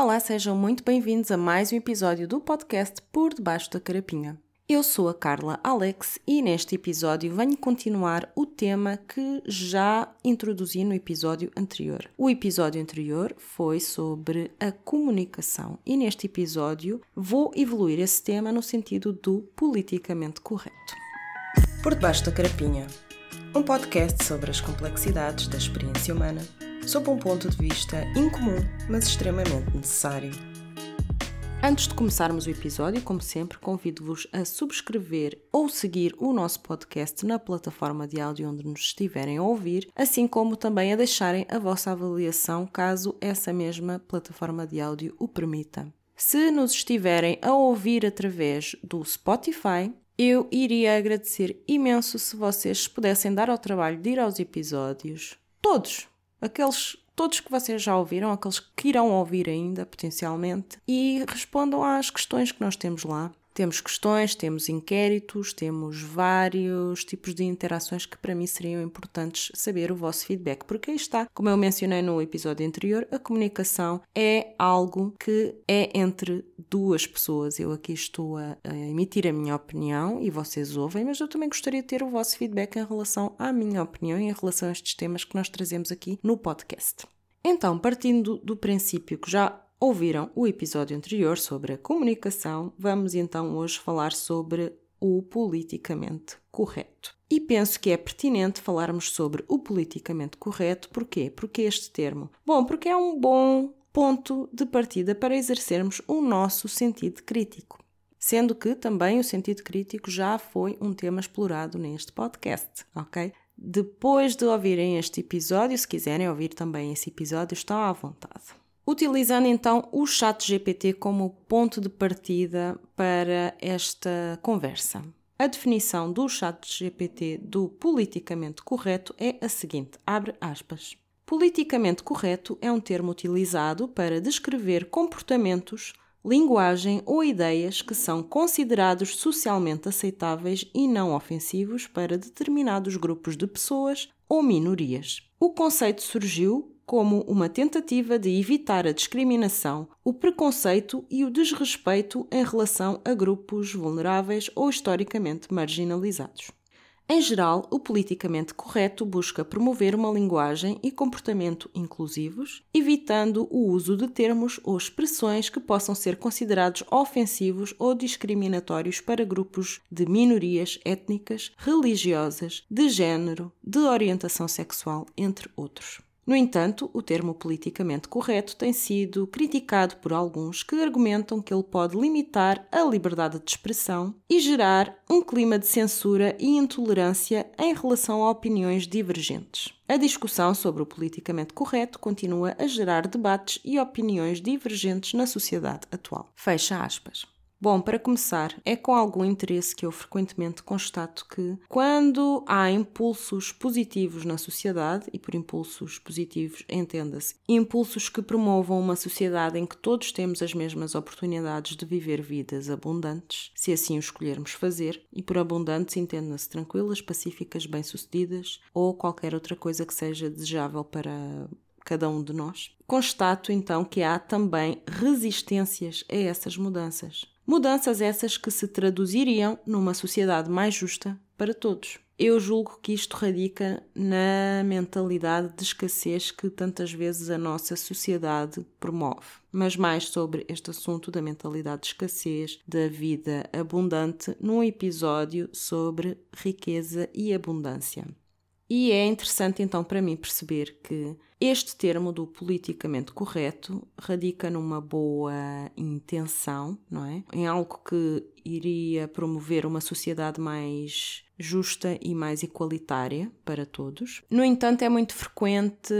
Olá, sejam muito bem-vindos a mais um episódio do podcast Por Debaixo da Carapinha. Eu sou a Carla Alex e neste episódio venho continuar o tema que já introduzi no episódio anterior. O episódio anterior foi sobre a comunicação e neste episódio vou evoluir esse tema no sentido do politicamente correto. Por Debaixo da Carapinha um podcast sobre as complexidades da experiência humana sob um ponto de vista incomum, mas extremamente necessário. Antes de começarmos o episódio, como sempre, convido-vos a subscrever ou seguir o nosso podcast na plataforma de áudio onde nos estiverem a ouvir, assim como também a deixarem a vossa avaliação caso essa mesma plataforma de áudio o permita. Se nos estiverem a ouvir através do Spotify, eu iria agradecer imenso se vocês pudessem dar ao trabalho de ir aos episódios, todos, aqueles todos que vocês já ouviram, aqueles que irão ouvir ainda potencialmente, e respondam às questões que nós temos lá. Temos questões, temos inquéritos, temos vários tipos de interações que para mim seriam importantes saber o vosso feedback, porque aí está, como eu mencionei no episódio anterior, a comunicação é algo que é entre duas pessoas. Eu aqui estou a, a emitir a minha opinião e vocês ouvem, mas eu também gostaria de ter o vosso feedback em relação à minha opinião e em relação a estes temas que nós trazemos aqui no podcast. Então, partindo do princípio que já ouviram o episódio anterior sobre a comunicação, vamos então hoje falar sobre o politicamente correto. E penso que é pertinente falarmos sobre o politicamente correto, porquê? Porque este termo? Bom, porque é um bom ponto de partida para exercermos o nosso sentido crítico. Sendo que também o sentido crítico já foi um tema explorado neste podcast, ok? Depois de ouvirem este episódio, se quiserem ouvir também esse episódio, estão à vontade utilizando então o chat GPT como ponto de partida para esta conversa. A definição do chat GPT do politicamente correto é a seguinte, abre aspas. Politicamente correto é um termo utilizado para descrever comportamentos, linguagem ou ideias que são considerados socialmente aceitáveis e não ofensivos para determinados grupos de pessoas ou minorias. O conceito surgiu como uma tentativa de evitar a discriminação, o preconceito e o desrespeito em relação a grupos vulneráveis ou historicamente marginalizados. Em geral, o politicamente correto busca promover uma linguagem e comportamento inclusivos, evitando o uso de termos ou expressões que possam ser considerados ofensivos ou discriminatórios para grupos de minorias étnicas, religiosas, de género, de orientação sexual, entre outros. No entanto, o termo politicamente correto tem sido criticado por alguns que argumentam que ele pode limitar a liberdade de expressão e gerar um clima de censura e intolerância em relação a opiniões divergentes. A discussão sobre o politicamente correto continua a gerar debates e opiniões divergentes na sociedade atual. Fecha aspas. Bom, para começar, é com algum interesse que eu frequentemente constato que, quando há impulsos positivos na sociedade, e por impulsos positivos entenda-se impulsos que promovam uma sociedade em que todos temos as mesmas oportunidades de viver vidas abundantes, se assim o escolhermos fazer, e por abundantes entenda-se tranquilas, pacíficas, bem-sucedidas ou qualquer outra coisa que seja desejável para cada um de nós. Constato então que há também resistências a essas mudanças. Mudanças essas que se traduziriam numa sociedade mais justa para todos. Eu julgo que isto radica na mentalidade de escassez que tantas vezes a nossa sociedade promove. Mas mais sobre este assunto da mentalidade de escassez, da vida abundante, num episódio sobre riqueza e abundância. E é interessante então para mim perceber que este termo do politicamente correto radica numa boa intenção, não é? Em algo que iria promover uma sociedade mais justa e mais igualitária para todos. No entanto, é muito frequente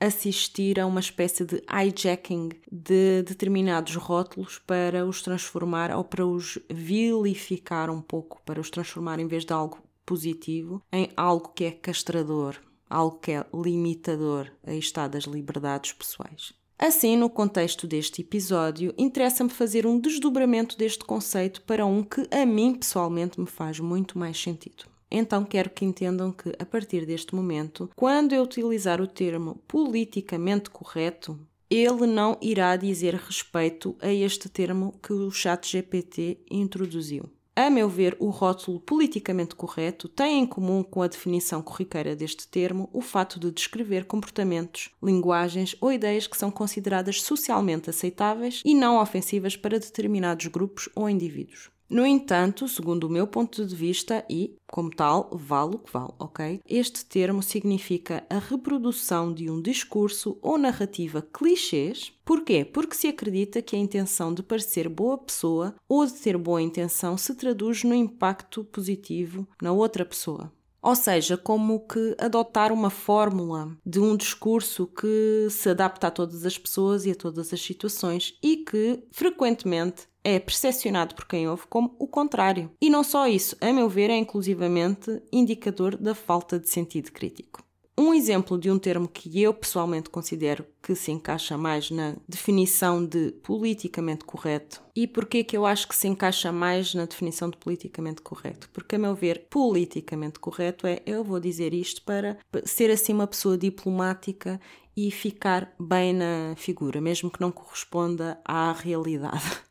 assistir a uma espécie de hijacking de determinados rótulos para os transformar ou para os vilificar um pouco, para os transformar em vez de algo positivo em algo que é castrador, algo que é limitador a estado das liberdades pessoais. Assim, no contexto deste episódio, interessa-me fazer um desdobramento deste conceito para um que a mim pessoalmente me faz muito mais sentido. Então quero que entendam que, a partir deste momento, quando eu utilizar o termo politicamente correto, ele não irá dizer respeito a este termo que o ChatGPT introduziu. A meu ver, o rótulo politicamente correto tem em comum com a definição corriqueira deste termo o fato de descrever comportamentos, linguagens ou ideias que são consideradas socialmente aceitáveis e não ofensivas para determinados grupos ou indivíduos. No entanto, segundo o meu ponto de vista, e como tal, vale o que vale, ok? Este termo significa a reprodução de um discurso ou narrativa clichês. Porquê? Porque se acredita que a intenção de parecer boa pessoa ou de ter boa intenção se traduz no impacto positivo na outra pessoa. Ou seja, como que adotar uma fórmula de um discurso que se adapta a todas as pessoas e a todas as situações e que frequentemente é percepcionado por quem ouve como o contrário. E não só isso, a meu ver, é inclusivamente indicador da falta de sentido crítico. Um exemplo de um termo que eu pessoalmente considero que se encaixa mais na definição de politicamente correto. E porquê que eu acho que se encaixa mais na definição de politicamente correto? Porque, a meu ver, politicamente correto é eu vou dizer isto para ser assim uma pessoa diplomática e ficar bem na figura, mesmo que não corresponda à realidade.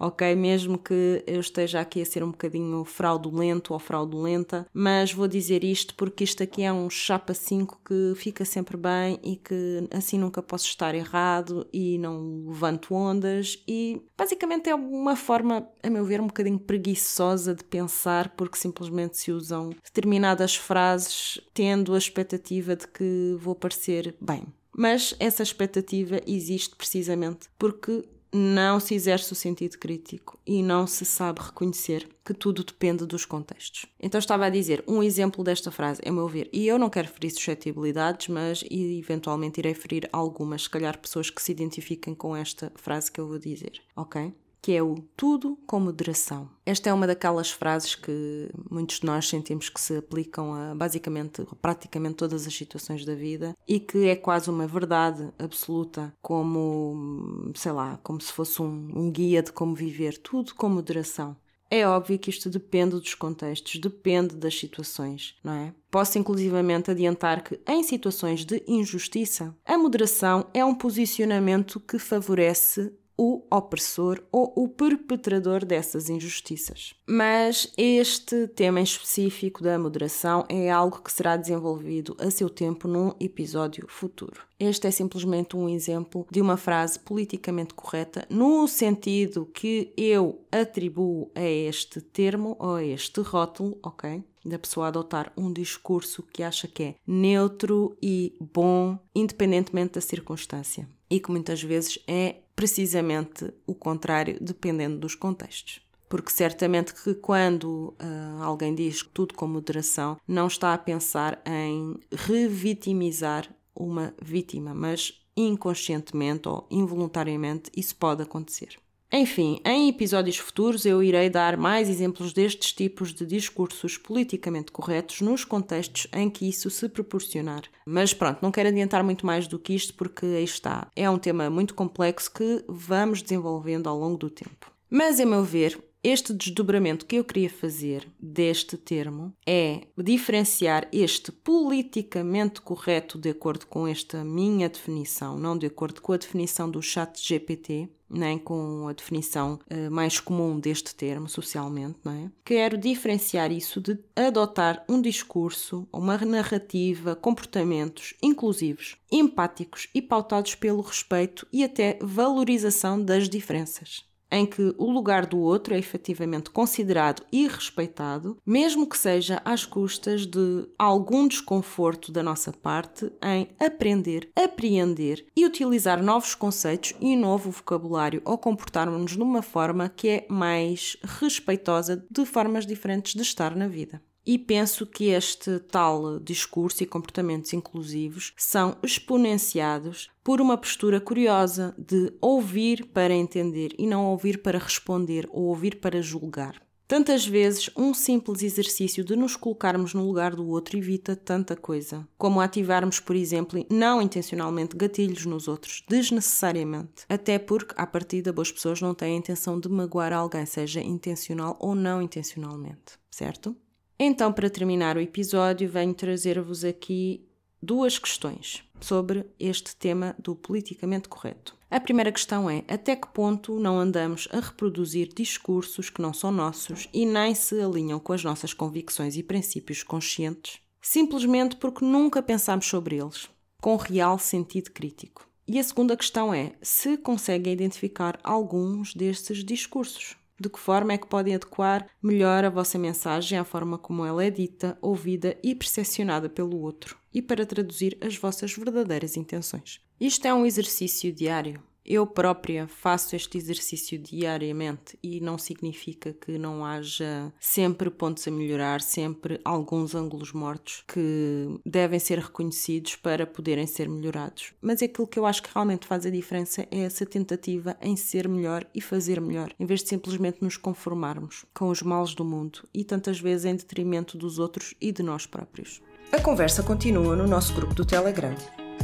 ok? Mesmo que eu esteja aqui a ser um bocadinho fraudulento ou fraudulenta, mas vou dizer isto porque isto aqui é um chapa 5 que fica sempre bem e que assim nunca posso estar errado e não levanto ondas e basicamente é uma forma, a meu ver, um bocadinho preguiçosa de pensar porque simplesmente se usam determinadas frases tendo a expectativa de que vou parecer bem. Mas essa expectativa existe precisamente porque não se exerce o sentido crítico e não se sabe reconhecer que tudo depende dos contextos. Então estava a dizer, um exemplo desta frase, é meu ver, e eu não quero ferir suscetibilidades, mas eventualmente irei ferir algumas, se calhar pessoas que se identifiquem com esta frase que eu vou dizer, ok? Que é o tudo com moderação. Esta é uma daquelas frases que muitos de nós sentimos que se aplicam a basicamente, praticamente todas as situações da vida e que é quase uma verdade absoluta, como, sei lá, como se fosse um, um guia de como viver, tudo com moderação. É óbvio que isto depende dos contextos, depende das situações, não é? Posso inclusivamente adiantar que, em situações de injustiça, a moderação é um posicionamento que favorece o opressor ou o perpetrador dessas injustiças. Mas este tema em específico da moderação é algo que será desenvolvido a seu tempo num episódio futuro. Este é simplesmente um exemplo de uma frase politicamente correta no sentido que eu atribuo a este termo ou a este rótulo, ok? da pessoa adotar um discurso que acha que é neutro e bom, independentemente da circunstância. E que muitas vezes é precisamente o contrário, dependendo dos contextos. Porque certamente que quando uh, alguém diz tudo com moderação, não está a pensar em revitimizar uma vítima, mas inconscientemente ou involuntariamente isso pode acontecer. Enfim, em episódios futuros eu irei dar mais exemplos destes tipos de discursos politicamente corretos nos contextos em que isso se proporcionar. Mas pronto, não quero adiantar muito mais do que isto porque aí está. É um tema muito complexo que vamos desenvolvendo ao longo do tempo. Mas, a meu ver, este desdobramento que eu queria fazer deste termo é diferenciar este politicamente correto de acordo com esta minha definição, não de acordo com a definição do chat GPT, nem com a definição uh, mais comum deste termo socialmente, não é? Quero diferenciar isso de adotar um discurso, uma narrativa, comportamentos inclusivos, empáticos e pautados pelo respeito e até valorização das diferenças em que o lugar do outro é efetivamente considerado e respeitado, mesmo que seja às custas de algum desconforto da nossa parte em aprender, apreender e utilizar novos conceitos e novo vocabulário ou comportarmos-nos de uma forma que é mais respeitosa de formas diferentes de estar na vida. E penso que este tal discurso e comportamentos inclusivos são exponenciados por uma postura curiosa de ouvir para entender e não ouvir para responder ou ouvir para julgar. Tantas vezes, um simples exercício de nos colocarmos no lugar do outro evita tanta coisa, como ativarmos, por exemplo, não intencionalmente gatilhos nos outros, desnecessariamente. Até porque, à partida, boas pessoas não têm a intenção de magoar alguém, seja intencional ou não intencionalmente, certo? Então, para terminar o episódio, venho trazer-vos aqui duas questões sobre este tema do politicamente correto. A primeira questão é: até que ponto não andamos a reproduzir discursos que não são nossos e nem se alinham com as nossas convicções e princípios conscientes, simplesmente porque nunca pensamos sobre eles, com real sentido crítico? E a segunda questão é: se conseguem identificar alguns destes discursos? De que forma é que podem adequar melhor a vossa mensagem à forma como ela é dita, ouvida e percepcionada pelo outro, e para traduzir as vossas verdadeiras intenções? Isto é um exercício diário, eu própria faço este exercício diariamente e não significa que não haja sempre pontos a melhorar, sempre alguns ângulos mortos que devem ser reconhecidos para poderem ser melhorados. Mas aquilo que eu acho que realmente faz a diferença é essa tentativa em ser melhor e fazer melhor, em vez de simplesmente nos conformarmos com os males do mundo e tantas vezes em detrimento dos outros e de nós próprios. A conversa continua no nosso grupo do Telegram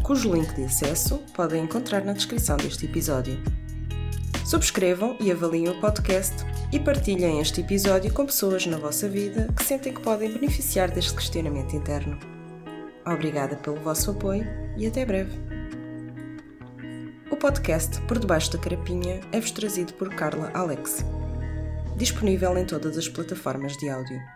cujo link de acesso podem encontrar na descrição deste episódio. Subscrevam e avaliem o podcast e partilhem este episódio com pessoas na vossa vida que sentem que podem beneficiar deste questionamento interno. Obrigada pelo vosso apoio e até breve. O podcast Por Debaixo da Carapinha é-vos trazido por Carla Alex. Disponível em todas as plataformas de áudio.